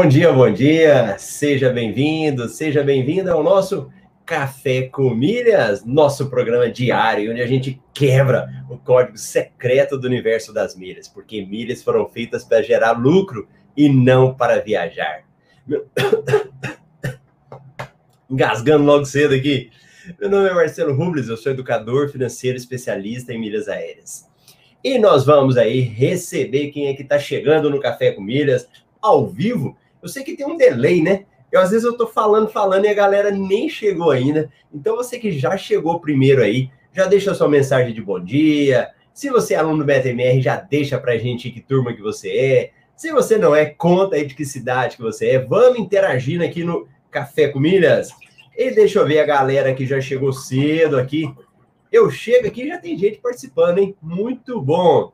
Bom dia, bom dia. Seja bem-vindo, seja bem-vinda ao nosso Café com Milhas, nosso programa diário, onde a gente quebra o código secreto do universo das milhas, porque milhas foram feitas para gerar lucro e não para viajar. Engasgando logo cedo aqui. Meu nome é Marcelo Rubles, eu sou educador financeiro especialista em milhas aéreas. E nós vamos aí receber quem é que está chegando no Café com Milhas ao vivo. Eu sei que tem um delay, né? Eu, às vezes eu tô falando, falando e a galera nem chegou ainda. Então você que já chegou primeiro aí, já deixa sua mensagem de bom dia. Se você é aluno do BTMR, já deixa pra gente que turma que você é. Se você não é, conta aí de que cidade que você é. Vamos interagindo aqui no Café com Milhas. E deixa eu ver a galera que já chegou cedo aqui. Eu chego aqui já tem gente participando, hein? Muito bom.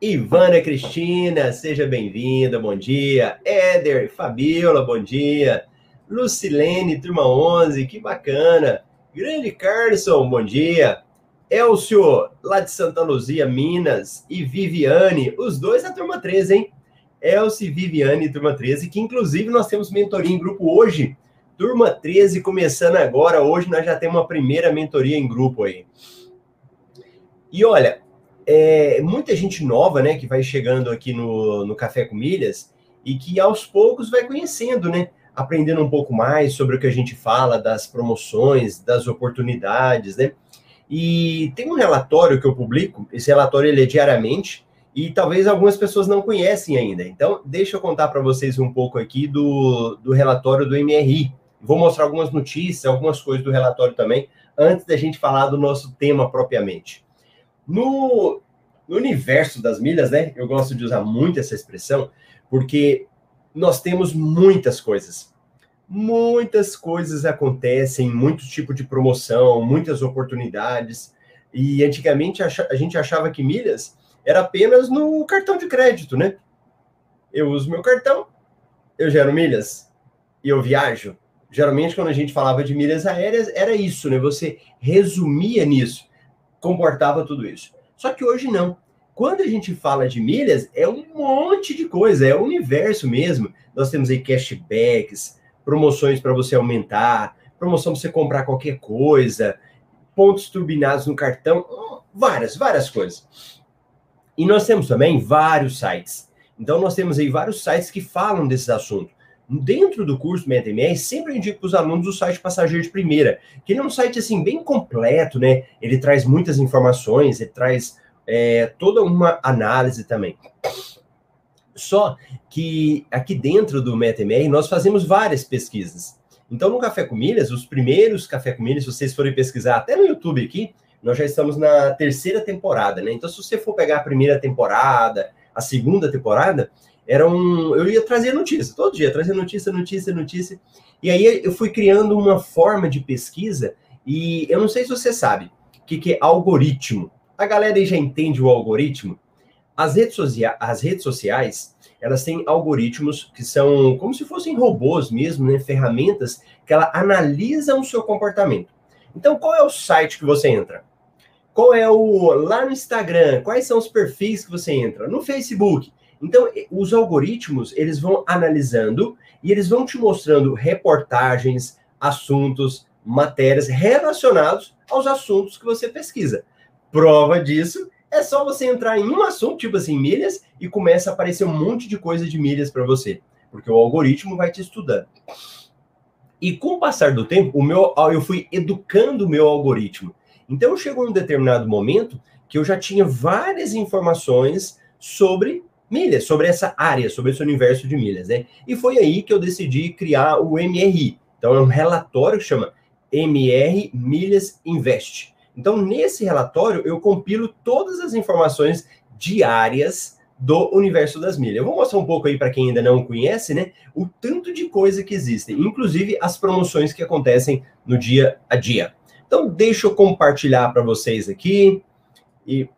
Ivana Cristina, seja bem-vinda, bom dia. Éder, Fabiola, bom dia. Lucilene, turma 11, que bacana. Grande Carlson, bom dia. Elcio, lá de Santa Luzia, Minas. E Viviane, os dois da turma 13, hein? Elcio Viviane, turma 13, que inclusive nós temos mentoria em grupo hoje. Turma 13 começando agora. Hoje nós já temos uma primeira mentoria em grupo aí. E olha, é, muita gente nova, né, que vai chegando aqui no, no Café com Milhas e que aos poucos vai conhecendo, né, aprendendo um pouco mais sobre o que a gente fala das promoções, das oportunidades, né? E tem um relatório que eu publico, esse relatório ele é diariamente e talvez algumas pessoas não conhecem ainda. Então, deixa eu contar para vocês um pouco aqui do, do relatório do MRI. Vou mostrar algumas notícias, algumas coisas do relatório também, antes da gente falar do nosso tema propriamente. No, no universo das milhas, né? Eu gosto de usar muito essa expressão, porque nós temos muitas coisas. Muitas coisas acontecem, muito tipo de promoção, muitas oportunidades. E antigamente a gente achava que milhas era apenas no cartão de crédito, né? Eu uso meu cartão, eu gero milhas e eu viajo. Geralmente, quando a gente falava de milhas aéreas, era isso, né? Você resumia nisso, comportava tudo isso. Só que hoje não. Quando a gente fala de milhas, é um monte de coisa, é o universo mesmo. Nós temos aí cashbacks, promoções para você aumentar, promoção para você comprar qualquer coisa, pontos turbinados no cartão, várias, várias coisas. E nós temos também vários sites. Então, nós temos aí vários sites que falam desses assuntos. Dentro do curso MetaMR, sempre indico para os alunos o site Passageiro de Primeira, que ele é um site assim bem completo, né? Ele traz muitas informações, ele traz é, toda uma análise também. Só que aqui dentro do MetaMR nós fazemos várias pesquisas. Então, no Café com Milhas, os primeiros Café com Milhas, se vocês forem pesquisar até no YouTube aqui, nós já estamos na terceira temporada, né? Então, se você for pegar a primeira temporada, a segunda temporada, era um. Eu ia trazer notícia, todo dia, trazer notícia, notícia, notícia. E aí eu fui criando uma forma de pesquisa, e eu não sei se você sabe o que, que é algoritmo. A galera aí já entende o algoritmo? As redes, sociais, as redes sociais, elas têm algoritmos que são como se fossem robôs mesmo, né? Ferramentas que ela analisam o seu comportamento. Então, qual é o site que você entra? Qual é o lá no Instagram? Quais são os perfis que você entra? No Facebook? Então, os algoritmos, eles vão analisando e eles vão te mostrando reportagens, assuntos, matérias relacionados aos assuntos que você pesquisa. Prova disso é só você entrar em um assunto, tipo assim, milhas, e começa a aparecer um monte de coisa de milhas para você, porque o algoritmo vai te estudando. E com o passar do tempo, o meu, eu fui educando o meu algoritmo. Então chegou um determinado momento que eu já tinha várias informações sobre milhas, sobre essa área, sobre esse universo de milhas, né? E foi aí que eu decidi criar o MRI. Então é um relatório que chama MR Milhas Invest. Então nesse relatório eu compilo todas as informações diárias do universo das milhas. Eu vou mostrar um pouco aí para quem ainda não conhece, né? O tanto de coisa que existem, inclusive as promoções que acontecem no dia a dia. Então deixa eu compartilhar para vocês aqui e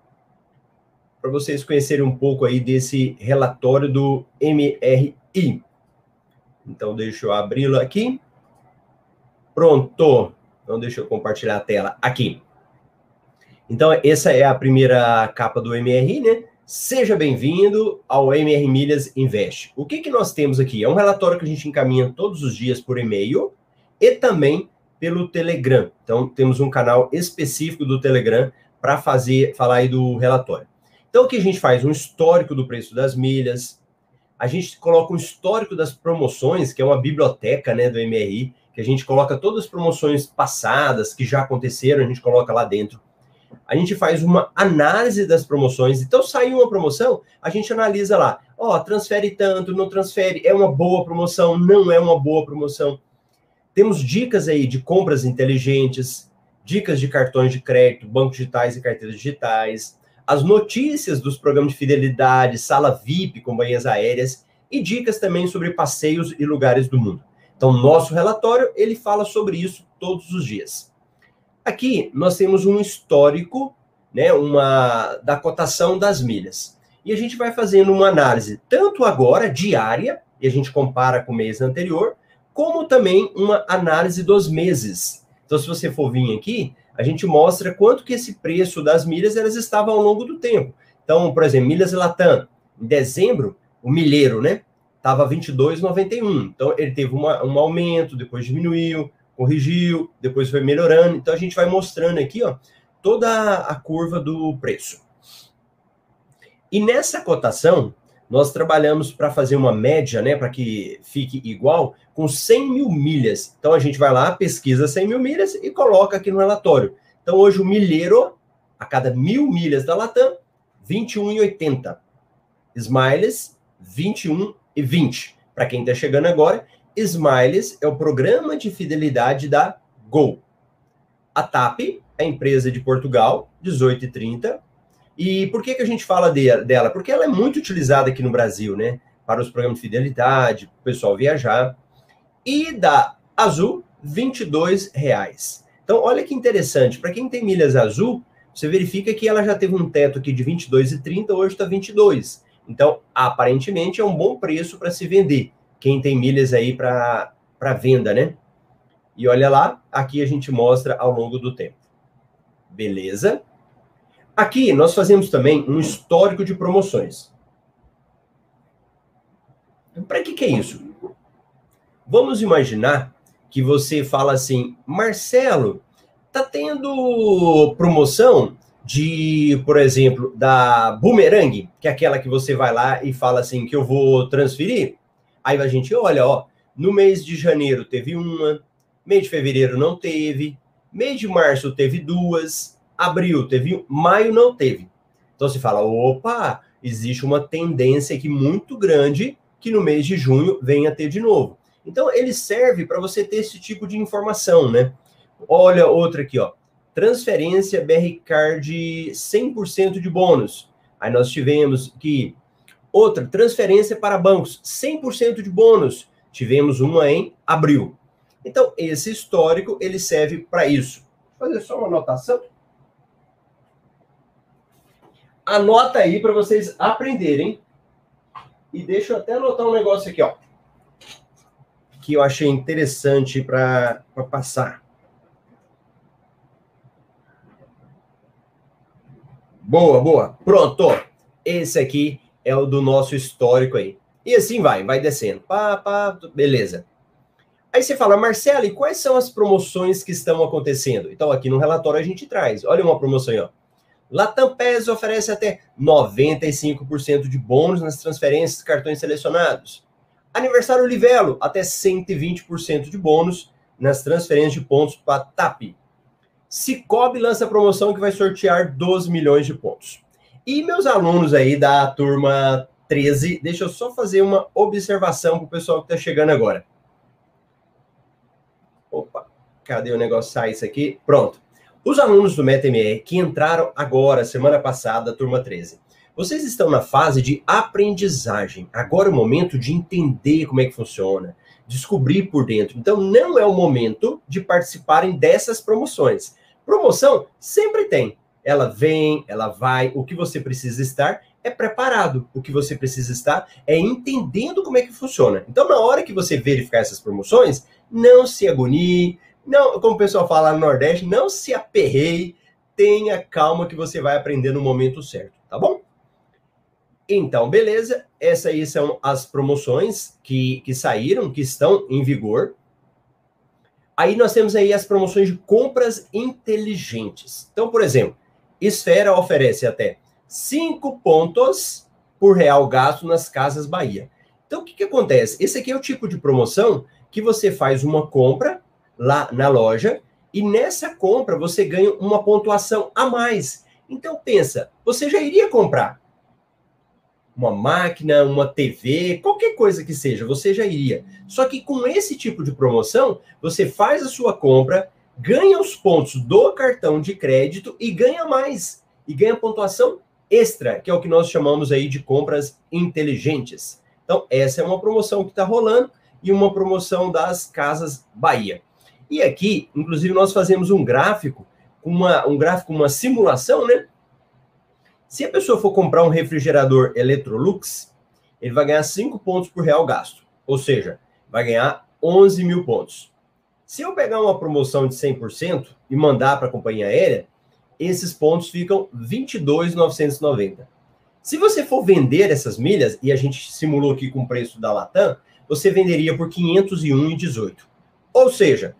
para vocês conhecerem um pouco aí desse relatório do MRI. Então, deixa eu abri-lo aqui. Pronto. Então, deixa eu compartilhar a tela aqui. Então, essa é a primeira capa do MRI, né? Seja bem-vindo ao MR Milhas Invest. O que, que nós temos aqui? É um relatório que a gente encaminha todos os dias por e-mail e também pelo Telegram. Então, temos um canal específico do Telegram para fazer falar aí do relatório. Então, o que a gente faz? Um histórico do preço das milhas. A gente coloca um histórico das promoções, que é uma biblioteca né, do MRI, que a gente coloca todas as promoções passadas que já aconteceram, a gente coloca lá dentro a gente faz uma análise das promoções. Então, saiu uma promoção, a gente analisa lá. Ó, oh, transfere tanto, não transfere, é uma boa promoção, não é uma boa promoção. Temos dicas aí de compras inteligentes, dicas de cartões de crédito, bancos digitais e carteiras digitais, as notícias dos programas de fidelidade, sala VIP, companhias aéreas e dicas também sobre passeios e lugares do mundo. Então, nosso relatório, ele fala sobre isso todos os dias. Aqui nós temos um histórico, né, uma da cotação das milhas. E a gente vai fazendo uma análise tanto agora diária, e a gente compara com o mês anterior, como também uma análise dos meses. Então, se você for vir aqui, a gente mostra quanto que esse preço das milhas elas estavam ao longo do tempo. Então, por exemplo, milhas Latam, em dezembro, o milheiro, né, estava 22,91. Então, ele teve uma, um aumento, depois diminuiu, corrigiu, depois foi melhorando. Então a gente vai mostrando aqui, ó, toda a curva do preço. E nessa cotação, nós trabalhamos para fazer uma média, né, para que fique igual, com 100 mil milhas. Então a gente vai lá, pesquisa 100 mil milhas e coloca aqui no relatório. Então hoje o milheiro, a cada mil milhas da Latam, 21,80. Smiles, 21,20. Para quem está chegando agora, Smiles é o programa de fidelidade da Gol. A TAP, a empresa de Portugal, 18,30. E por que, que a gente fala de, dela? Porque ela é muito utilizada aqui no Brasil, né? Para os programas de fidelidade, para o pessoal viajar. E da Azul, 22 reais. Então, olha que interessante. Para quem tem milhas Azul, você verifica que ela já teve um teto aqui de 22,30, hoje está 22. Então, aparentemente, é um bom preço para se vender quem tem milhas aí para venda, né? E olha lá, aqui a gente mostra ao longo do tempo. Beleza? Aqui nós fazemos também um histórico de promoções. Para que, que é isso? Vamos imaginar que você fala assim, Marcelo, tá tendo promoção de, por exemplo, da Boomerang, que é aquela que você vai lá e fala assim que eu vou transferir. Aí a gente olha, ó, no mês de janeiro teve uma, mês de fevereiro não teve, mês de março teve duas, abril teve, maio não teve. Então se fala, opa, existe uma tendência aqui muito grande que no mês de junho venha ter de novo. Então ele serve para você ter esse tipo de informação, né? Olha outra aqui, ó. Transferência BR Card 100% de bônus. Aí nós tivemos que Outra, transferência para bancos, 100% de bônus. Tivemos uma em abril. Então, esse histórico, ele serve para isso. Vou fazer só uma anotação. Anota aí para vocês aprenderem. E deixa eu até anotar um negócio aqui, ó. Que eu achei interessante para passar. Boa, boa. Pronto. Esse aqui é o do nosso histórico aí. E assim vai, vai descendo. Pá, pá, beleza. Aí você fala, Marcelo, e quais são as promoções que estão acontecendo? Então, aqui no relatório a gente traz. Olha uma promoção aí, ó. Latam PES oferece até 95% de bônus nas transferências de cartões selecionados. Aniversário Livelo, até 120% de bônus nas transferências de pontos para TAP. Cicobi lança promoção que vai sortear 12 milhões de pontos. E meus alunos aí da turma 13, deixa eu só fazer uma observação para o pessoal que está chegando agora. Opa, cadê o negócio? Sai isso aqui. Pronto. Os alunos do MetaMR que entraram agora, semana passada, turma 13, vocês estão na fase de aprendizagem. Agora é o momento de entender como é que funciona, descobrir por dentro. Então, não é o momento de participarem dessas promoções. Promoção sempre tem ela vem, ela vai. O que você precisa estar é preparado. O que você precisa estar é entendendo como é que funciona. Então, na hora que você verificar essas promoções, não se agonie, não, como o pessoal fala no Nordeste, não se aperreie, tenha calma que você vai aprender no momento certo, tá bom? Então, beleza. Essas aí são as promoções que, que saíram, que estão em vigor. Aí nós temos aí as promoções de compras inteligentes. Então, por exemplo, Esfera oferece até 5 pontos por real gasto nas Casas Bahia. Então, o que, que acontece? Esse aqui é o tipo de promoção que você faz uma compra lá na loja e nessa compra você ganha uma pontuação a mais. Então, pensa, você já iria comprar uma máquina, uma TV, qualquer coisa que seja, você já iria. Só que com esse tipo de promoção, você faz a sua compra, ganha os pontos do cartão de crédito e ganha mais. E ganha pontuação extra, que é o que nós chamamos aí de compras inteligentes. Então, essa é uma promoção que está rolando e uma promoção das Casas Bahia. E aqui, inclusive, nós fazemos um gráfico, uma, um gráfico, uma simulação, né? Se a pessoa for comprar um refrigerador Electrolux, ele vai ganhar 5 pontos por real gasto. Ou seja, vai ganhar 11 mil pontos. Se eu pegar uma promoção de 100% e mandar para a companhia aérea, esses pontos ficam 22,990. Se você for vender essas milhas, e a gente simulou aqui com o preço da Latam, você venderia por 501,18. Ou seja,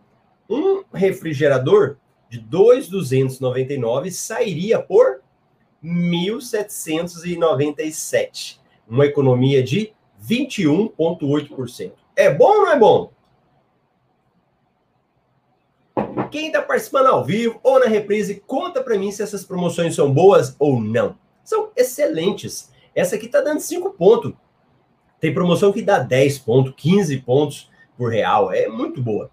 um refrigerador de 2,299 sairia por 1.797, uma economia de 21,8%. É bom ou não é bom? Quem está participando ao vivo ou na reprise, conta para mim se essas promoções são boas ou não. São excelentes. Essa aqui está dando 5 pontos. Tem promoção que dá 10 pontos, 15 pontos por real. É muito boa.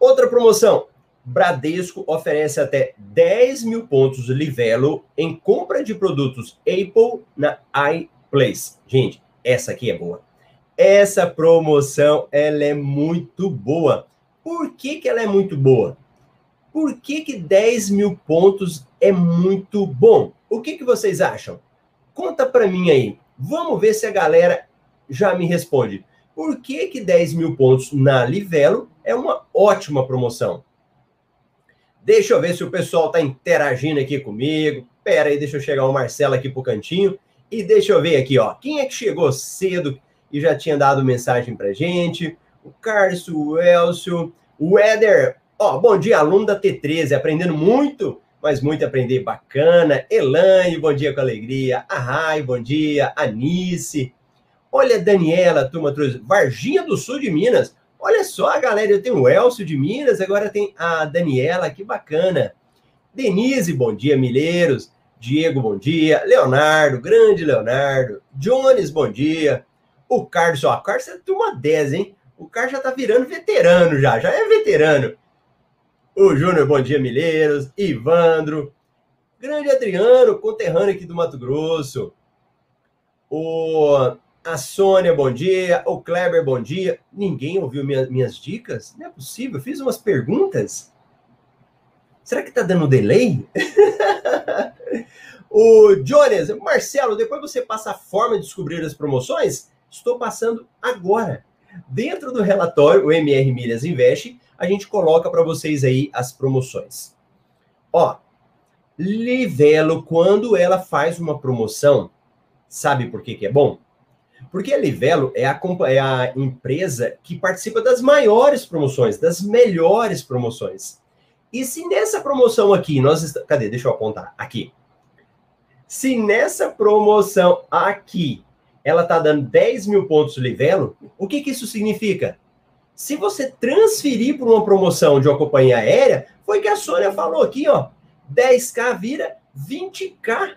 Outra promoção, Bradesco oferece até 10 mil pontos Livelo em compra de produtos Apple na iPlace. Gente, essa aqui é boa. Essa promoção, ela é muito boa. Por que, que ela é muito boa? Por que, que 10 mil pontos é muito bom? O que, que vocês acham? Conta para mim aí. Vamos ver se a galera já me responde. Por que, que 10 mil pontos na Livelo é uma ótima promoção? Deixa eu ver se o pessoal está interagindo aqui comigo. Pera aí, deixa eu chegar o Marcelo aqui pro cantinho. E deixa eu ver aqui, ó. Quem é que chegou cedo e já tinha dado mensagem pra gente? O Carlos, o Elcio, o Éder. Ó, bom dia, aluno da T13, aprendendo muito, mas muito aprender bacana. Elaine, bom dia com alegria. A Rai, bom dia. Anice. Olha, Daniela, turma, Varginha do Sul de Minas. Olha só, galera, eu tenho o Elcio de Minas, agora tem a Daniela, que bacana. Denise, bom dia, Milheiros. Diego, bom dia. Leonardo, grande Leonardo. Jones, bom dia. O Carlos, ó, o Carlos é turma 10, hein? O Carlos já tá virando veterano já, já é veterano. O Júnior, bom dia, Milheiros. Ivandro. Grande Adriano, conterrâneo aqui do Mato Grosso. O a Sônia, bom dia. O Kleber, bom dia. Ninguém ouviu minha, minhas dicas? Não é possível. Fiz umas perguntas. Será que tá dando delay? o Jones, Marcelo, depois você passa a forma de descobrir as promoções? Estou passando agora. Dentro do relatório, o MR Milhas Investe, a gente coloca para vocês aí as promoções. Ó, Livelo, quando ela faz uma promoção, sabe por que, que é bom? Porque a Livelo é a, é a empresa que participa das maiores promoções, das melhores promoções. E se nessa promoção aqui, nós Cadê? Deixa eu apontar. Aqui. Se nessa promoção aqui, ela está dando 10 mil pontos Livelo, o que, que isso significa? Se você transferir para uma promoção de uma companhia aérea, foi que a Sônia falou aqui, ó. 10k vira 20k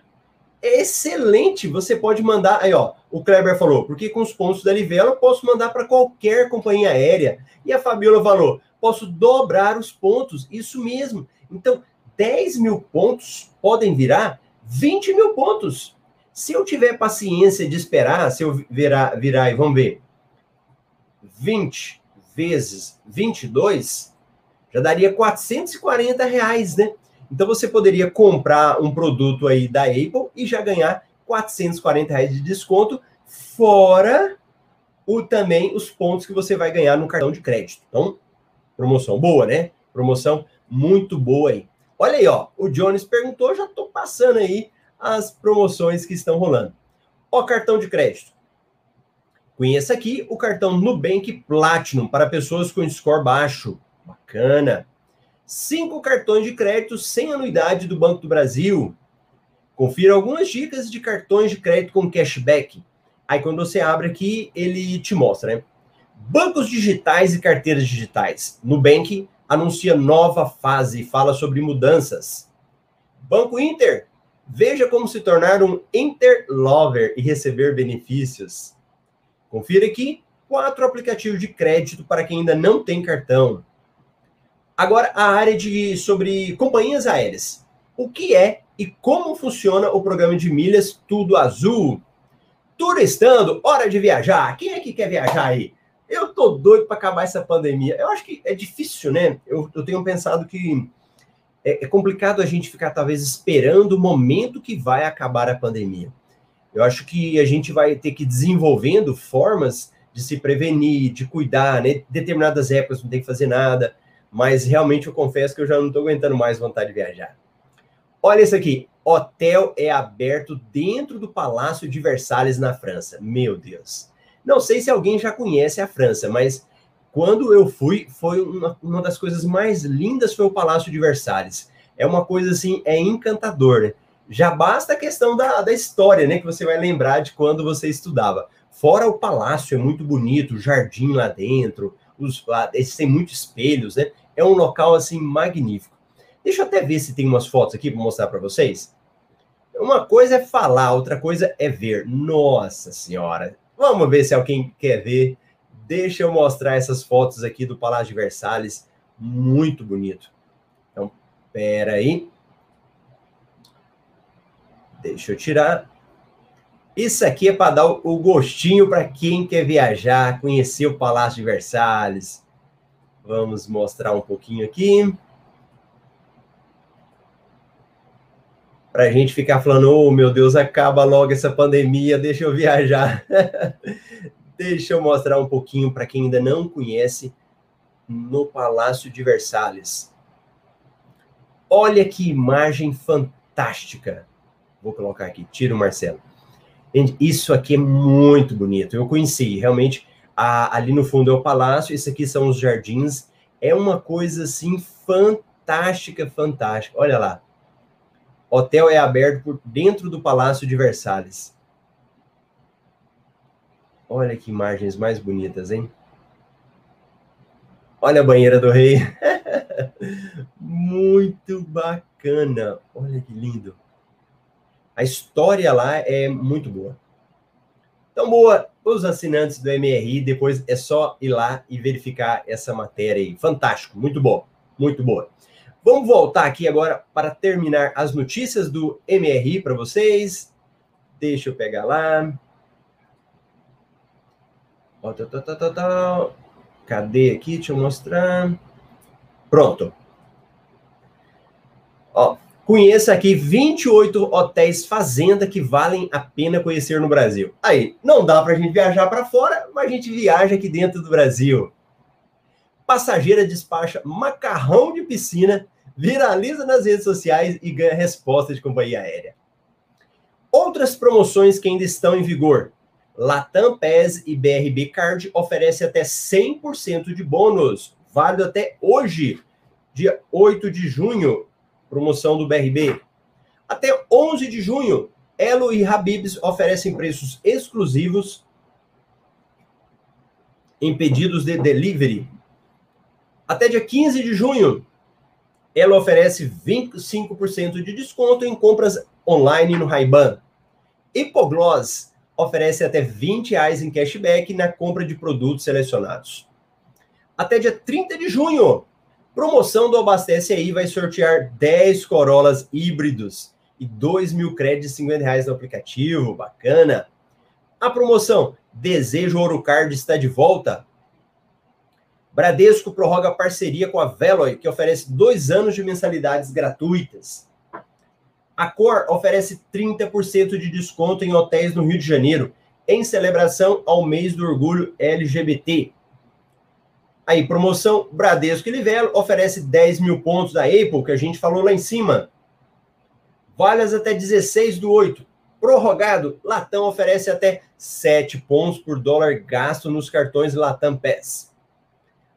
excelente. Você pode mandar. Aí, ó, o Kleber falou, porque com os pontos da Livelo eu posso mandar para qualquer companhia aérea. E a Fabiola falou, posso dobrar os pontos. Isso mesmo. Então, 10 mil pontos podem virar 20 mil pontos. Se eu tiver paciência de esperar, se eu virar, virar e vamos ver, 20 vezes 22, já daria 440 reais, né? Então você poderia comprar um produto aí da Apple e já ganhar 440 reais de desconto, fora o também os pontos que você vai ganhar no cartão de crédito. Então, promoção boa, né? Promoção muito boa aí. Olha aí, ó, o Jones perguntou, já estou passando aí as promoções que estão rolando. Ó, cartão de crédito. Conheça aqui o cartão Nubank Platinum para pessoas com score baixo. Bacana. Cinco cartões de crédito sem anuidade do Banco do Brasil. Confira algumas dicas de cartões de crédito com cashback. Aí quando você abre aqui, ele te mostra, né? Bancos digitais e carteiras digitais. Nubank anuncia nova fase e fala sobre mudanças. Banco Inter, veja como se tornar um Interlover e receber benefícios. Confira aqui quatro aplicativos de crédito para quem ainda não tem cartão. Agora, a área de sobre companhias aéreas. O que é e como funciona o programa de milhas Tudo Azul? Turistando, hora de viajar. Quem é que quer viajar aí? Eu tô doido para acabar essa pandemia. Eu acho que é difícil, né? Eu, eu tenho pensado que é, é, complicado a gente ficar talvez esperando o momento que vai acabar a pandemia. Eu acho que a gente vai ter que ir desenvolvendo formas de se prevenir, de cuidar, né? Determinadas épocas não tem que fazer nada, mas realmente eu confesso que eu já não estou aguentando mais vontade de viajar. Olha isso aqui, hotel é aberto dentro do Palácio de Versalhes na França. Meu Deus. Não sei se alguém já conhece a França, mas quando eu fui, foi uma, uma das coisas mais lindas foi o Palácio de Versalhes. É uma coisa assim, é encantador, né? Já basta a questão da, da história, né? Que você vai lembrar de quando você estudava. Fora o palácio, é muito bonito, o jardim lá dentro, os, esses tem muitos espelhos, né? É um local assim magnífico. Deixa eu até ver se tem umas fotos aqui para mostrar para vocês. Uma coisa é falar, outra coisa é ver. Nossa Senhora, Vamos ver se alguém quer ver. Deixa eu mostrar essas fotos aqui do Palácio de Versalhes. Muito bonito. Então, pera aí. Deixa eu tirar. Isso aqui é para dar o gostinho para quem quer viajar, conhecer o Palácio de Versalhes. Vamos mostrar um pouquinho aqui. Para a gente ficar falando, oh meu Deus, acaba logo essa pandemia, deixa eu viajar. deixa eu mostrar um pouquinho para quem ainda não conhece no Palácio de Versalhes. Olha que imagem fantástica. Vou colocar aqui, tira o Marcelo. Isso aqui é muito bonito. Eu conheci, realmente, a, ali no fundo é o palácio, esse aqui são os jardins. É uma coisa assim fantástica, fantástica. Olha lá. Hotel é aberto por dentro do Palácio de Versalhes. Olha que imagens mais bonitas, hein? Olha a banheira do rei. muito bacana. Olha que lindo. A história lá é muito boa. Então, boa, os assinantes do MRI, depois é só ir lá e verificar essa matéria aí. Fantástico, muito bom, muito boa. Vamos voltar aqui agora para terminar as notícias do MRI para vocês. Deixa eu pegar lá. Tá, tá, tá, Cadê aqui? Deixa eu mostrar. Pronto. Ó, conheça aqui 28 hotéis fazenda que valem a pena conhecer no Brasil. Aí, não dá para a gente viajar para fora, mas a gente viaja aqui dentro do Brasil. Passageira despacha macarrão de piscina viraliza nas redes sociais e ganha resposta de companhia aérea. Outras promoções que ainda estão em vigor. Latam PES e BRB Card oferece até 100% de bônus, válido até hoje, dia 8 de junho, promoção do BRB. Até 11 de junho, Elo e Habibs oferecem preços exclusivos em pedidos de delivery. Até dia 15 de junho, ela oferece 25% de desconto em compras online no Ray-Ban. Hipogloss oferece até 20 reais em cashback na compra de produtos selecionados. Até dia 30 de junho, promoção do Abastece Aí vai sortear 10 Corollas híbridos e 2 mil créditos de 50 reais no aplicativo. Bacana! A promoção Desejo Ouro Card está de volta. Bradesco prorroga parceria com a Veloy, que oferece dois anos de mensalidades gratuitas. A Cor oferece 30% de desconto em hotéis no Rio de Janeiro, em celebração ao mês do orgulho LGBT. Aí, promoção Bradesco e Livelo oferece 10 mil pontos da Apple, que a gente falou lá em cima. Valas até 16 do 8. Prorrogado, Latam oferece até 7 pontos por dólar gasto nos cartões Latam Pass.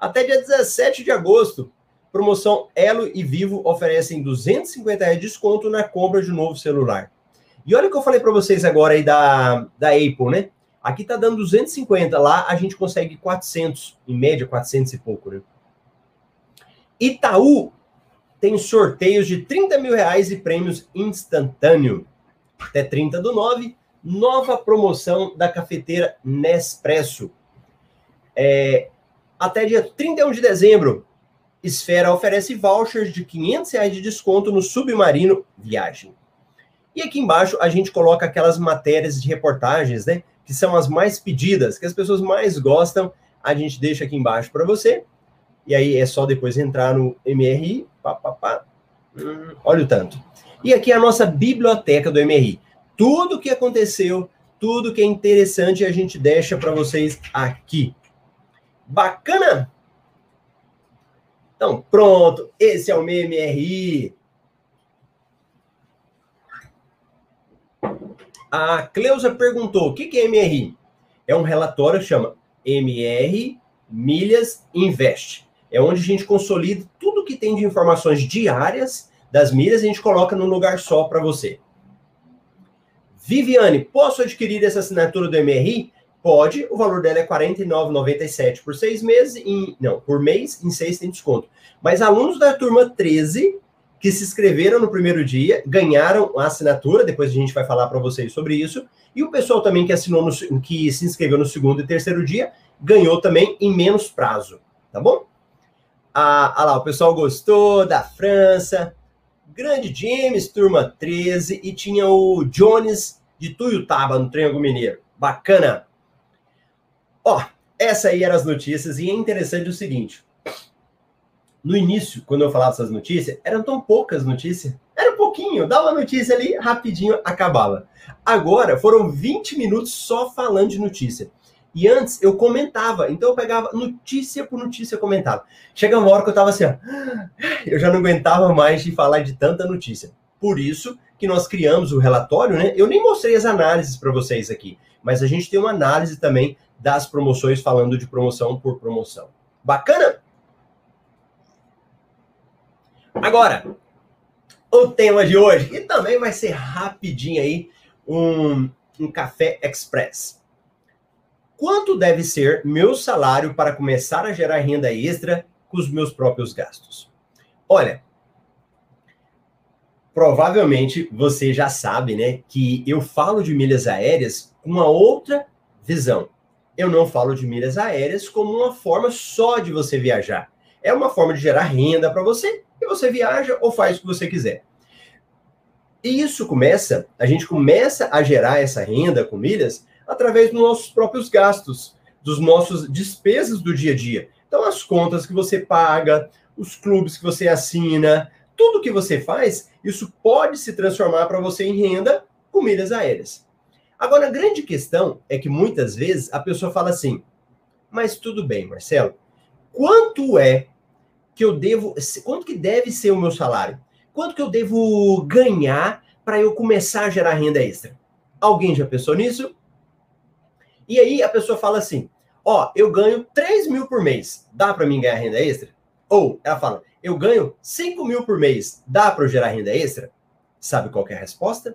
Até dia 17 de agosto, promoção Elo e Vivo oferecem 250 reais de desconto na compra de um novo celular. E olha o que eu falei para vocês agora aí da, da Apple, né? Aqui tá dando 250, lá a gente consegue 400, em média 400 e pouco, né? Itaú tem sorteios de 30 mil reais e prêmios instantâneo. Até 30 do 9, nova promoção da cafeteira Nespresso. É, até dia 31 de dezembro, Esfera oferece vouchers de 500 reais de desconto no Submarino Viagem. E aqui embaixo a gente coloca aquelas matérias de reportagens, né? Que são as mais pedidas, que as pessoas mais gostam. A gente deixa aqui embaixo para você. E aí é só depois entrar no MRI. Pá, pá, pá. Hum, olha o tanto. E aqui é a nossa biblioteca do MRI. Tudo que aconteceu, tudo que é interessante, a gente deixa para vocês aqui. Bacana? Então, pronto. Esse é o meu MRI. A Cleusa perguntou: o que é MRI? É um relatório que chama MR Milhas Invest. É onde a gente consolida tudo que tem de informações diárias das milhas e a gente coloca num lugar só para você. Viviane, posso adquirir essa assinatura do MRI? Pode, o valor dela é R$ 49,97 por seis meses, em, não, por mês, em seis tem desconto. Mas alunos da turma 13 que se inscreveram no primeiro dia, ganharam a assinatura, depois a gente vai falar para vocês sobre isso, e o pessoal também que assinou, no, que se inscreveu no segundo e terceiro dia, ganhou também em menos prazo, tá bom? Ah, ah lá, o pessoal gostou da França, grande James, turma 13, e tinha o Jones de Tuiutaba, no Triângulo Mineiro, bacana! Ó, essa aí eram as notícias, e é interessante o seguinte, no início, quando eu falava essas notícias, eram tão poucas notícias. Era um pouquinho, dava uma notícia ali, rapidinho, acabava. Agora, foram 20 minutos só falando de notícia. E antes eu comentava, então eu pegava notícia por notícia, comentava. Chega uma hora que eu tava assim, ó, eu já não aguentava mais de falar de tanta notícia. Por isso que nós criamos o relatório, né? Eu nem mostrei as análises para vocês aqui, mas a gente tem uma análise também das promoções falando de promoção por promoção. Bacana? Agora, o tema de hoje, e também vai ser rapidinho aí, um, um café express. Quanto deve ser meu salário para começar a gerar renda extra com os meus próprios gastos? Olha, provavelmente você já sabe, né, que eu falo de milhas aéreas com uma outra visão. Eu não falo de milhas aéreas como uma forma só de você viajar. É uma forma de gerar renda para você e você viaja ou faz o que você quiser. E isso começa, a gente começa a gerar essa renda com milhas através dos nossos próprios gastos, dos nossos despesas do dia a dia. Então, as contas que você paga, os clubes que você assina, tudo que você faz, isso pode se transformar para você em renda com milhas aéreas. Agora, a grande questão é que muitas vezes a pessoa fala assim: mas tudo bem, Marcelo, quanto é que eu devo, quanto que deve ser o meu salário? Quanto que eu devo ganhar para eu começar a gerar renda extra? Alguém já pensou nisso? E aí a pessoa fala assim: ó, eu ganho 3 mil por mês, dá para mim ganhar renda extra? Ou ela fala: eu ganho 5 mil por mês, dá para eu gerar renda extra? Sabe qual é a resposta?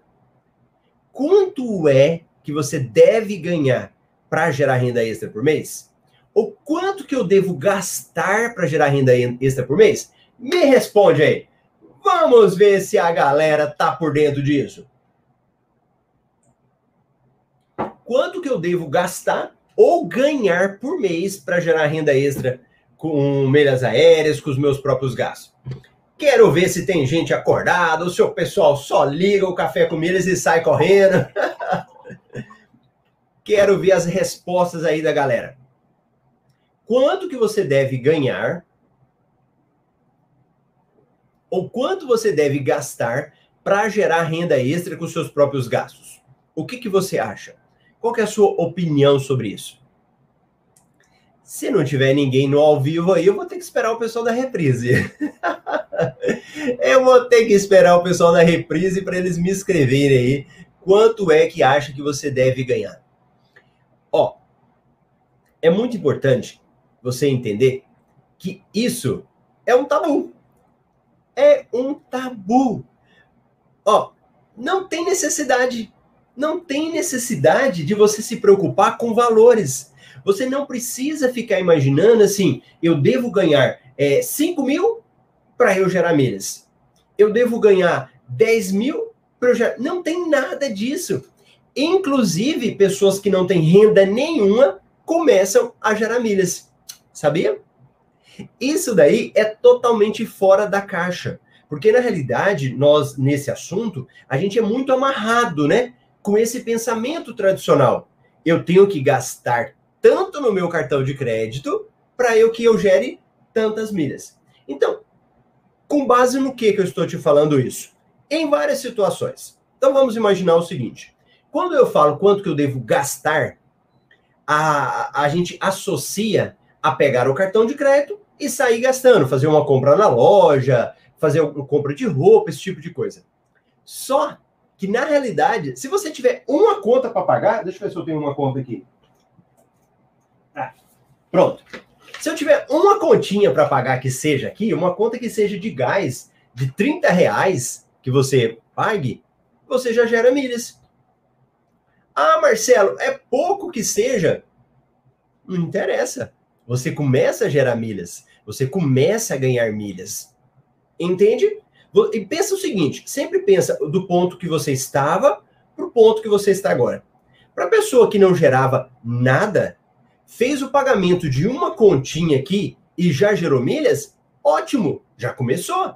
Quanto é que você deve ganhar para gerar renda extra por mês? o quanto que eu devo gastar para gerar renda extra por mês? Me responde aí. Vamos ver se a galera tá por dentro disso. Quanto que eu devo gastar ou ganhar por mês para gerar renda extra com milhas aéreas, com os meus próprios gastos? Quero ver se tem gente acordada, o pessoal só liga o café com milhas e sai correndo. Quero ver as respostas aí da galera quanto que você deve ganhar ou quanto você deve gastar para gerar renda extra com seus próprios gastos. O que, que você acha? Qual é a sua opinião sobre isso? Se não tiver ninguém no ao vivo aí, eu vou ter que esperar o pessoal da reprise. eu vou ter que esperar o pessoal da reprise para eles me escreverem aí quanto é que acha que você deve ganhar? Ó, é muito importante você entender que isso é um tabu. É um tabu. Ó, não tem necessidade. Não tem necessidade de você se preocupar com valores. Você não precisa ficar imaginando assim, eu devo ganhar é, 5 mil para eu gerar milhas. Eu devo ganhar 10 mil para eu gerar. Não tem nada disso. Inclusive, pessoas que não têm renda nenhuma começam a gerar milhas. Sabia? Isso daí é totalmente fora da caixa. Porque na realidade, nós nesse assunto, a gente é muito amarrado, né, com esse pensamento tradicional. Eu tenho que gastar tanto no meu cartão de crédito para eu que eu gere tantas milhas. Então, com base no que que eu estou te falando isso? Em várias situações. Então vamos imaginar o seguinte: quando eu falo quanto que eu devo gastar, a, a gente associa a pegar o cartão de crédito e sair gastando, fazer uma compra na loja, fazer uma compra de roupa, esse tipo de coisa. Só que na realidade, se você tiver uma conta para pagar, deixa eu ver se eu tenho uma conta aqui. Ah, pronto. Se eu tiver uma continha para pagar que seja aqui, uma conta que seja de gás de 30 reais que você pague, você já gera milhas. Ah, Marcelo, é pouco que seja. Não interessa. Você começa a gerar milhas. Você começa a ganhar milhas. Entende? E pensa o seguinte: sempre pensa do ponto que você estava para o ponto que você está agora. Para a pessoa que não gerava nada, fez o pagamento de uma continha aqui e já gerou milhas, ótimo, já começou.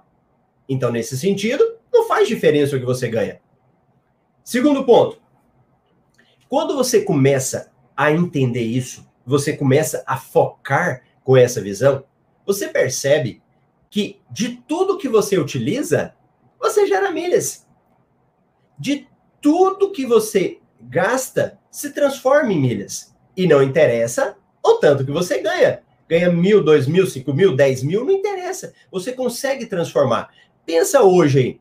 Então, nesse sentido, não faz diferença o que você ganha. Segundo ponto: quando você começa a entender isso, você começa a focar com essa visão, você percebe que de tudo que você utiliza, você gera milhas. De tudo que você gasta, se transforma em milhas. E não interessa o tanto que você ganha. Ganha mil, dois mil, cinco mil, dez mil, não interessa. Você consegue transformar. Pensa hoje.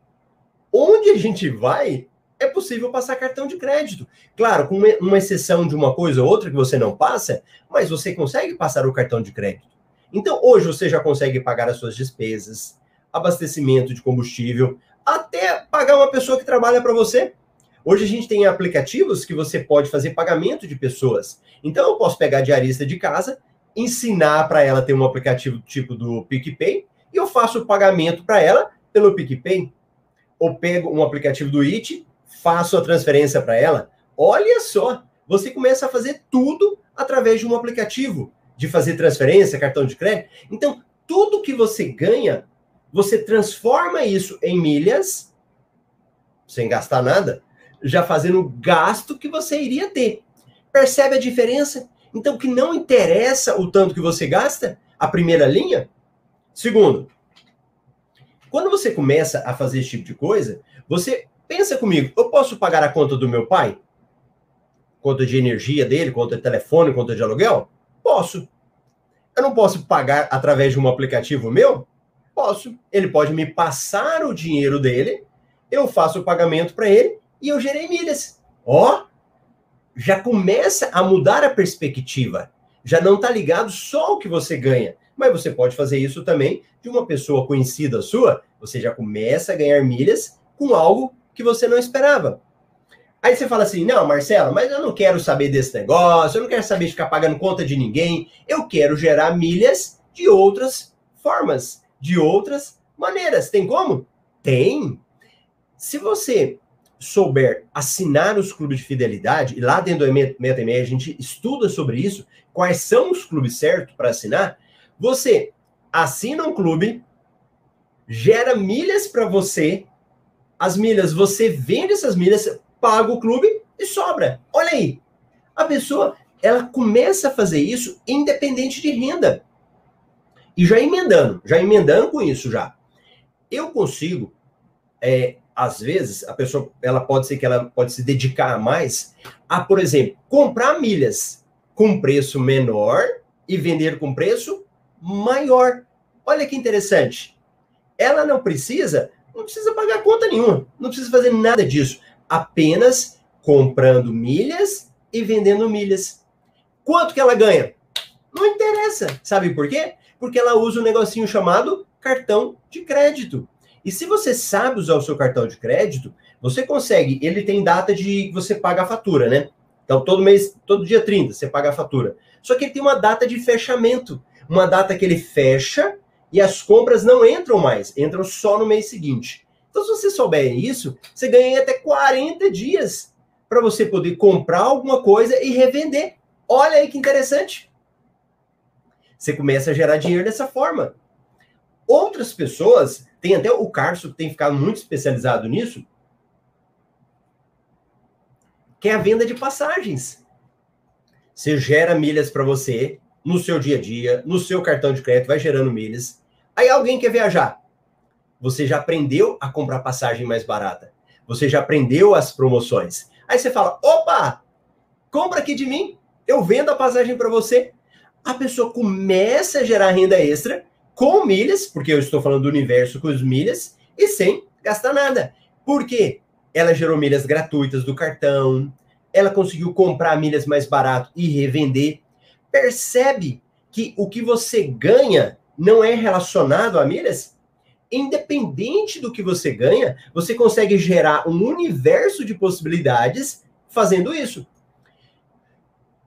Onde a gente vai, é possível passar cartão de crédito. Claro, com uma exceção de uma coisa ou outra que você não passa, mas você consegue passar o cartão de crédito. Então, hoje você já consegue pagar as suas despesas, abastecimento de combustível, até pagar uma pessoa que trabalha para você. Hoje a gente tem aplicativos que você pode fazer pagamento de pessoas. Então, eu posso pegar a diarista de casa, ensinar para ela ter um aplicativo tipo do PicPay e eu faço o pagamento para ela pelo PicPay. Ou pego um aplicativo do IT, faço a transferência para ela. Olha só, você começa a fazer tudo através de um aplicativo de fazer transferência, cartão de crédito. Então, tudo que você ganha, você transforma isso em milhas, sem gastar nada, já fazendo o gasto que você iria ter. Percebe a diferença? Então, que não interessa o tanto que você gasta, a primeira linha. Segundo, quando você começa a fazer esse tipo de coisa, você pensa comigo, eu posso pagar a conta do meu pai? Conta de energia dele, conta de telefone, conta de aluguel? Posso. Eu não posso pagar através de um aplicativo meu? Posso. Ele pode me passar o dinheiro dele, eu faço o pagamento para ele e eu gerei milhas. Ó, já começa a mudar a perspectiva. Já não está ligado só ao que você ganha, mas você pode fazer isso também de uma pessoa conhecida sua. Você já começa a ganhar milhas com algo que você não esperava. Aí você fala assim: não, Marcelo, mas eu não quero saber desse negócio, eu não quero saber de ficar pagando conta de ninguém, eu quero gerar milhas de outras formas, de outras maneiras. Tem como? Tem. Se você souber assinar os clubes de fidelidade, e lá dentro do MetaMail a gente estuda sobre isso, quais são os clubes certos para assinar, você assina um clube, gera milhas para você, as milhas, você vende essas milhas, paga o clube e sobra. Olha aí. A pessoa, ela começa a fazer isso independente de renda. E já emendando, já emendando com isso já. Eu consigo, é, às vezes, a pessoa, ela pode ser que ela pode se dedicar mais a, por exemplo, comprar milhas com preço menor e vender com preço maior. Olha que interessante. Ela não precisa, não precisa pagar conta nenhuma, não precisa fazer nada disso apenas comprando milhas e vendendo milhas. Quanto que ela ganha? Não interessa. Sabe por quê? Porque ela usa um negocinho chamado cartão de crédito. E se você sabe usar o seu cartão de crédito, você consegue, ele tem data de você paga a fatura, né? Então todo mês, todo dia 30, você paga a fatura. Só que ele tem uma data de fechamento, uma data que ele fecha e as compras não entram mais, entram só no mês seguinte. Então se você souber isso, você ganha até 40 dias para você poder comprar alguma coisa e revender. Olha aí que interessante. Você começa a gerar dinheiro dessa forma. Outras pessoas, tem até o Carso que tem ficado muito especializado nisso, que é a venda de passagens. Você gera milhas para você no seu dia a dia, no seu cartão de crédito, vai gerando milhas. Aí alguém quer viajar. Você já aprendeu a comprar passagem mais barata. Você já aprendeu as promoções. Aí você fala: opa, compra aqui de mim, eu vendo a passagem para você. A pessoa começa a gerar renda extra com milhas, porque eu estou falando do universo com as milhas, e sem gastar nada. Por quê? Ela gerou milhas gratuitas do cartão, ela conseguiu comprar milhas mais barato e revender. Percebe que o que você ganha não é relacionado a milhas? Independente do que você ganha, você consegue gerar um universo de possibilidades fazendo isso.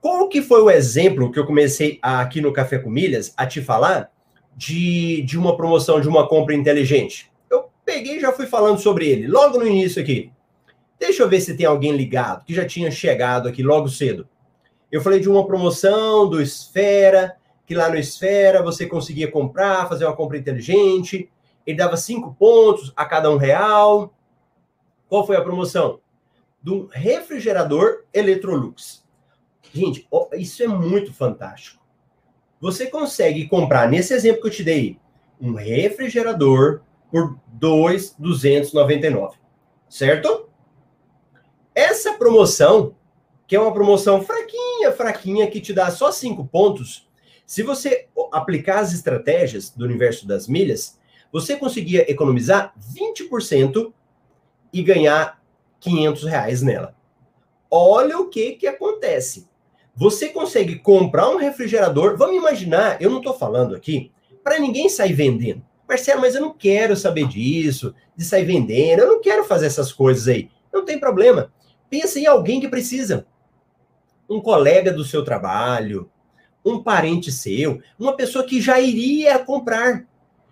Qual que foi o exemplo que eu comecei aqui no Café com Milhas a te falar de, de uma promoção, de uma compra inteligente? Eu peguei e já fui falando sobre ele, logo no início aqui. Deixa eu ver se tem alguém ligado, que já tinha chegado aqui logo cedo. Eu falei de uma promoção do Esfera, que lá no Esfera você conseguia comprar, fazer uma compra inteligente. Ele dava cinco pontos a cada um real. Qual foi a promoção? Do refrigerador Electrolux. Gente, isso é muito fantástico. Você consegue comprar, nesse exemplo que eu te dei, um refrigerador por 2,299, certo? Essa promoção, que é uma promoção fraquinha, fraquinha, que te dá só cinco pontos, se você aplicar as estratégias do universo das milhas, você conseguia economizar 20% e ganhar 500 reais nela. Olha o que que acontece. Você consegue comprar um refrigerador. Vamos imaginar, eu não estou falando aqui para ninguém sair vendendo. Marcelo, mas eu não quero saber disso, de sair vendendo, eu não quero fazer essas coisas aí. Não tem problema. Pensa em alguém que precisa. Um colega do seu trabalho, um parente seu, uma pessoa que já iria comprar.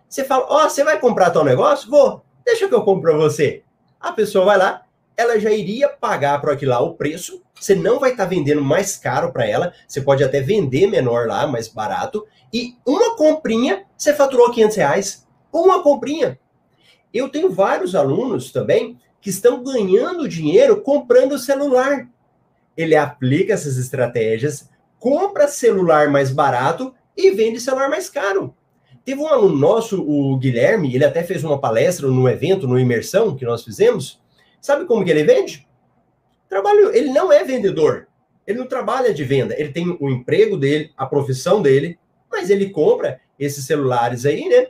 Você fala, ó, oh, você vai comprar tal negócio? Vou. Deixa que eu compro para você. A pessoa vai lá, ela já iria pagar para aquilo lá o preço. Você não vai estar tá vendendo mais caro para ela. Você pode até vender menor lá, mais barato. E uma comprinha, você faturou 500 reais. Uma comprinha. Eu tenho vários alunos também que estão ganhando dinheiro comprando celular. Ele aplica essas estratégias, compra celular mais barato e vende celular mais caro. Teve um aluno nosso, o Guilherme, ele até fez uma palestra no evento, no Imersão, que nós fizemos. Sabe como que ele vende? Trabalho, ele não é vendedor. Ele não trabalha de venda. Ele tem o emprego dele, a profissão dele, mas ele compra esses celulares aí, né?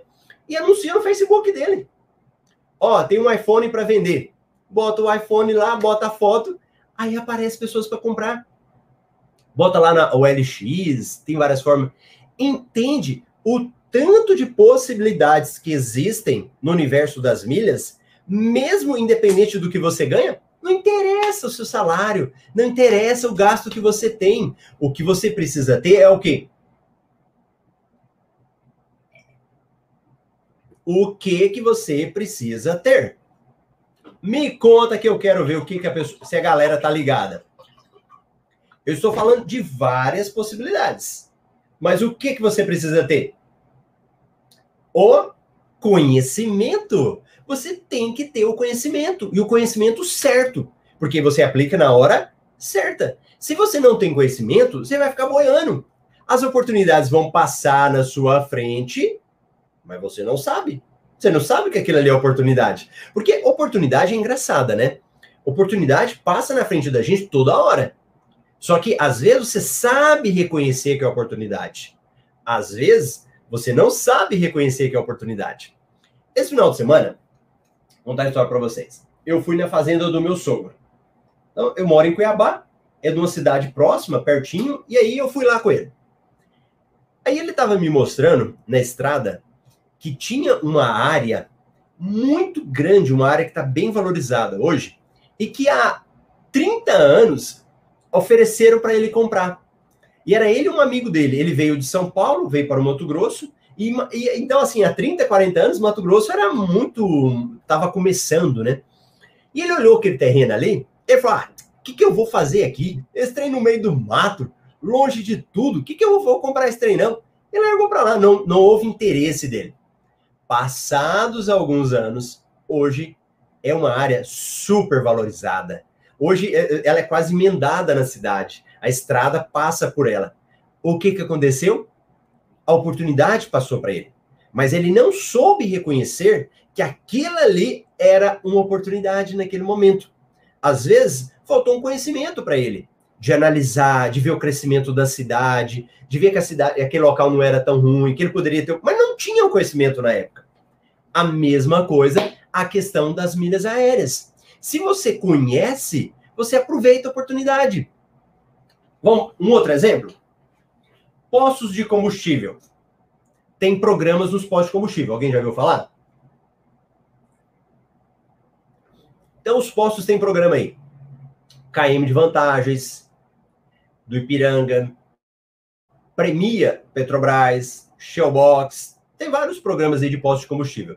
E anuncia no Facebook dele. Ó, tem um iPhone para vender bota o iPhone lá, bota a foto, aí aparece pessoas para comprar. Bota lá na OLX, tem várias formas. Entende o tanto de possibilidades que existem no universo das milhas, mesmo independente do que você ganha? Não interessa o seu salário, não interessa o gasto que você tem. O que você precisa ter é o quê? O que que você precisa ter? Me conta que eu quero ver o que, que a pessoa, se a galera tá ligada. Eu estou falando de várias possibilidades. Mas o que, que você precisa ter? O conhecimento. Você tem que ter o conhecimento. E o conhecimento certo. Porque você aplica na hora certa. Se você não tem conhecimento, você vai ficar boiando. As oportunidades vão passar na sua frente, mas você não sabe. Você não sabe que aquilo ali é oportunidade. Porque oportunidade é engraçada, né? Oportunidade passa na frente da gente toda hora. Só que às vezes você sabe reconhecer que é oportunidade. Às vezes você não sabe reconhecer que é oportunidade. Esse final de semana, vou contar a história para vocês. Eu fui na fazenda do meu sogro. Então, eu moro em Cuiabá, é de uma cidade próxima, pertinho, e aí eu fui lá com ele. Aí ele estava me mostrando na estrada que tinha uma área muito grande, uma área que está bem valorizada hoje, e que há 30 anos ofereceram para ele comprar. E era ele um amigo dele. Ele veio de São Paulo, veio para o Mato Grosso, e, e, então, assim, há 30, 40 anos, Mato Grosso era muito. estava começando, né? E ele olhou aquele terreno ali, e falou: ah, o que, que eu vou fazer aqui? Esse trem no meio do mato, longe de tudo, o que, que eu vou, vou comprar esse trem, não? Ele largou para lá, não, não houve interesse dele. Passados alguns anos, hoje é uma área super valorizada. Hoje é, é, ela é quase emendada na cidade. A estrada passa por ela. O que, que aconteceu? A oportunidade passou para ele. Mas ele não soube reconhecer que aquilo ali era uma oportunidade naquele momento. Às vezes, faltou um conhecimento para ele de analisar, de ver o crescimento da cidade, de ver que a cidade, aquele local não era tão ruim, que ele poderia ter, mas não tinha o conhecimento na época. A mesma coisa a questão das milhas aéreas. Se você conhece, você aproveita a oportunidade. Bom, um outro exemplo. Postos de combustível. Tem programas nos postos de combustível. Alguém já viu falar? Então, os postos têm programa aí. KM de vantagens, do Ipiranga, Premia Petrobras, Shellbox. Tem vários programas aí de postos de combustível.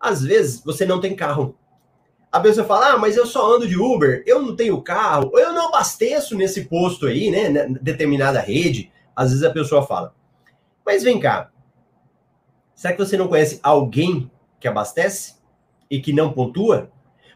Às vezes, você não tem carro. A pessoa fala, ah, mas eu só ando de Uber, eu não tenho carro, eu não abasteço nesse posto aí, né, determinada rede. Às vezes a pessoa fala. Mas vem cá, será que você não conhece alguém que abastece e que não pontua?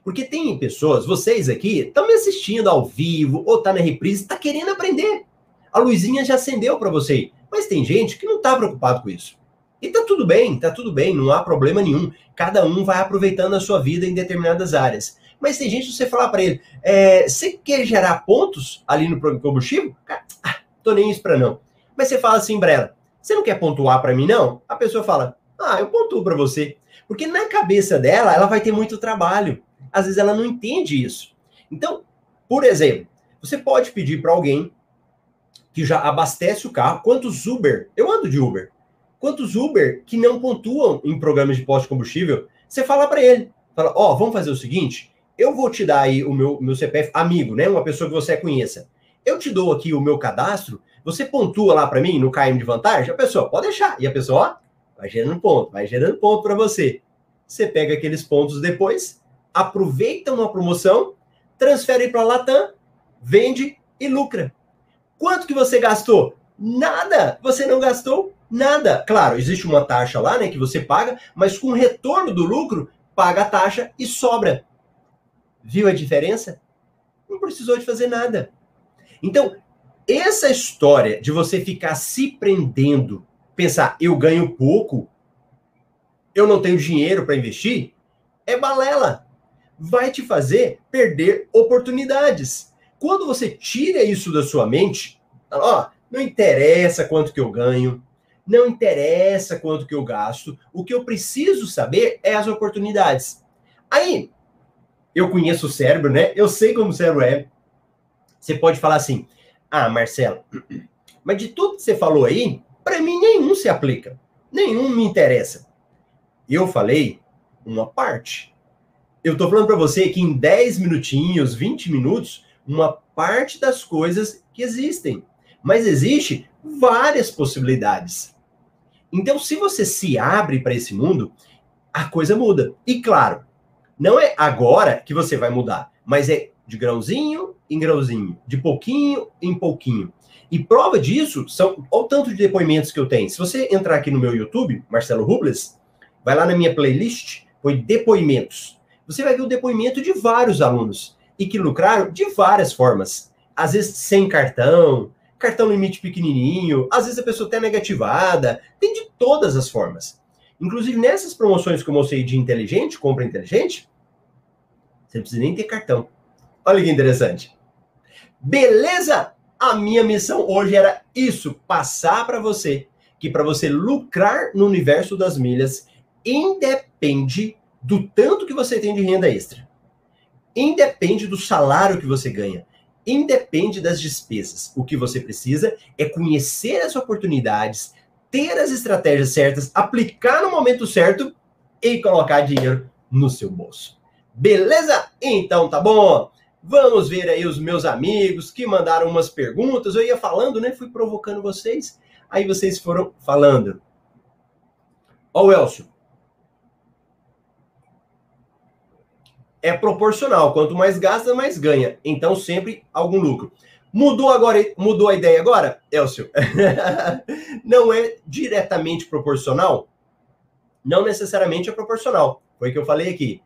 Porque tem pessoas, vocês aqui, estão me assistindo ao vivo ou tá na reprise, está querendo aprender. A luzinha já acendeu para você, mas tem gente que não está preocupado com isso. E tá tudo bem, tá tudo bem, não há problema nenhum. Cada um vai aproveitando a sua vida em determinadas áreas. Mas tem gente, você falar para ele, é, você quer gerar pontos ali no combustível? Cara, ah, tô nem isso para não. Mas você fala assim, Brela, você não quer pontuar para mim não? A pessoa fala, ah, eu pontuo para você. Porque na cabeça dela, ela vai ter muito trabalho. Às vezes ela não entende isso. Então, por exemplo, você pode pedir para alguém que já abastece o carro, quantos Uber, eu ando de Uber, quantos Uber que não pontuam em programas de posto de combustível, você fala para ele, fala, ó, oh, vamos fazer o seguinte, eu vou te dar aí o meu, meu CPF amigo, né, uma pessoa que você conheça. Eu te dou aqui o meu cadastro, você pontua lá para mim no KM de vantagem, a pessoa pode deixar. E a pessoa, ó, vai gerando ponto, vai gerando ponto para você. Você pega aqueles pontos depois, aproveita uma promoção, transfere para a Latam, vende e lucra. Quanto que você gastou? Nada! Você não gastou Nada. Claro, existe uma taxa lá, né, que você paga, mas com o retorno do lucro, paga a taxa e sobra. Viu a diferença? Não precisou de fazer nada. Então, essa história de você ficar se prendendo, pensar, eu ganho pouco, eu não tenho dinheiro para investir, é balela. Vai te fazer perder oportunidades. Quando você tira isso da sua mente, ó, não interessa quanto que eu ganho, não interessa quanto que eu gasto, o que eu preciso saber é as oportunidades. Aí, eu conheço o cérebro, né? Eu sei como o cérebro é. Você pode falar assim: "Ah, Marcelo, mas de tudo que você falou aí, para mim nenhum se aplica. Nenhum me interessa." Eu falei uma parte. Eu tô falando para você que em 10 minutinhos, 20 minutos, uma parte das coisas que existem. Mas existe várias possibilidades. Então, se você se abre para esse mundo, a coisa muda. E claro, não é agora que você vai mudar, mas é de grãozinho em grãozinho, de pouquinho em pouquinho. E prova disso são o tanto de depoimentos que eu tenho. Se você entrar aqui no meu YouTube, Marcelo Rubles, vai lá na minha playlist, foi depoimentos. Você vai ver o depoimento de vários alunos e que lucraram de várias formas. Às vezes sem cartão, cartão limite pequenininho, às vezes a pessoa até negativada, tem de todas as formas. Inclusive nessas promoções que eu mostrei de inteligente, compra inteligente, você não precisa nem ter cartão. Olha que interessante. Beleza? A minha missão hoje era isso, passar para você que para você lucrar no universo das milhas independe do tanto que você tem de renda extra. independe do salário que você ganha, independe das despesas. O que você precisa é conhecer as oportunidades, ter as estratégias certas, aplicar no momento certo e colocar dinheiro no seu bolso. Beleza? Então tá bom. Vamos ver aí os meus amigos que mandaram umas perguntas. Eu ia falando, né? Fui provocando vocês. Aí vocês foram falando. Ó, o Elcio. É proporcional. Quanto mais gasta, mais ganha. Então, sempre algum lucro. Mudou agora, mudou a ideia agora, Elcio? Não é diretamente proporcional? Não necessariamente é proporcional. Foi o que eu falei aqui.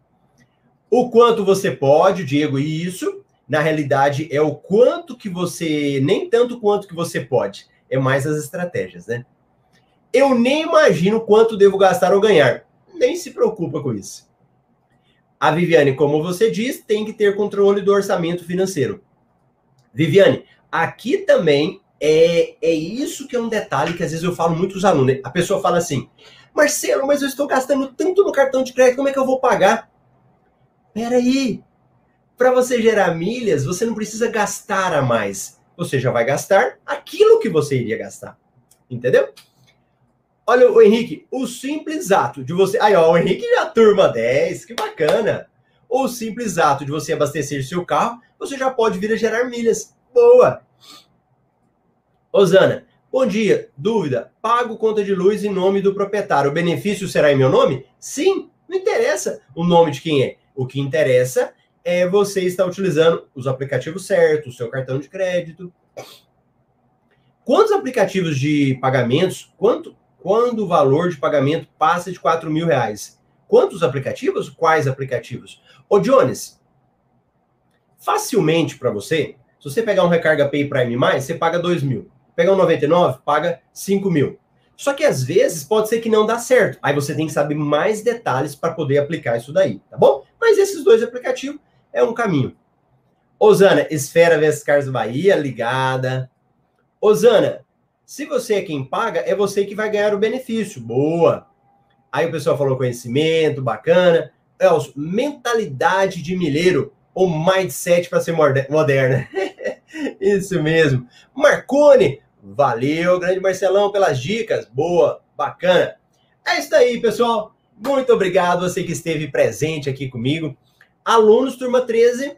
O quanto você pode, Diego, e isso, na realidade, é o quanto que você, nem tanto quanto que você pode, é mais as estratégias, né? Eu nem imagino quanto devo gastar ou ganhar. Nem se preocupa com isso. A Viviane, como você diz, tem que ter controle do orçamento financeiro. Viviane, aqui também é, é isso que é um detalhe que às vezes eu falo muito os alunos. Né? A pessoa fala assim, Marcelo, mas eu estou gastando tanto no cartão de crédito, como é que eu vou pagar? Peraí, para você gerar milhas, você não precisa gastar a mais. Você já vai gastar aquilo que você iria gastar. Entendeu? Olha o Henrique, o simples ato de você. Aí, ó, o Henrique já turma 10, que bacana. O simples ato de você abastecer seu carro, você já pode vir a gerar milhas. Boa! Osana, bom dia. Dúvida: pago conta de luz em nome do proprietário. O benefício será em meu nome? Sim, não interessa o nome de quem é. O que interessa é você estar utilizando os aplicativos certos, o seu cartão de crédito. Quantos aplicativos de pagamentos, quanto, quando o valor de pagamento passa de 4 mil reais? Quantos aplicativos? Quais aplicativos? Ô, Jones, facilmente para você, se você pegar um Recarga Pay Prime você paga 2 mil. Pegar um 99, paga 5 mil. Só que às vezes pode ser que não dá certo. Aí você tem que saber mais detalhes para poder aplicar isso daí, tá bom? Mas esses dois aplicativos é um caminho. Osana, Esfera vs Cars Bahia, ligada. Osana, se você é quem paga, é você que vai ganhar o benefício. Boa. Aí o pessoal falou conhecimento, bacana. Elcio, mentalidade de milheiro ou mindset para ser moderna. Isso mesmo. Marcone, valeu, grande Marcelão, pelas dicas. Boa, bacana. É isso aí, pessoal. Muito obrigado você que esteve presente aqui comigo. Alunos, turma 13,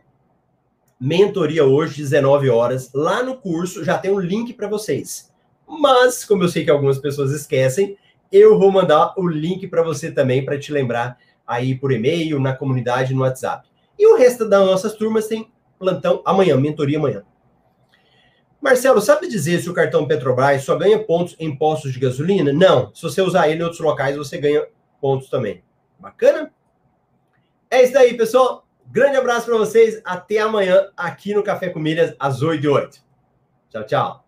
mentoria hoje, 19 horas. Lá no curso já tem um link para vocês. Mas, como eu sei que algumas pessoas esquecem, eu vou mandar o link para você também, para te lembrar aí por e-mail, na comunidade, no WhatsApp. E o resto das nossas turmas tem plantão amanhã, mentoria amanhã. Marcelo, sabe dizer se o cartão Petrobras só ganha pontos em postos de gasolina? Não. Se você usar ele em outros locais, você ganha pontos também. Bacana? É isso aí, pessoal. Grande abraço para vocês. Até amanhã aqui no Café com Milhas, às 8 e 8. Tchau, tchau.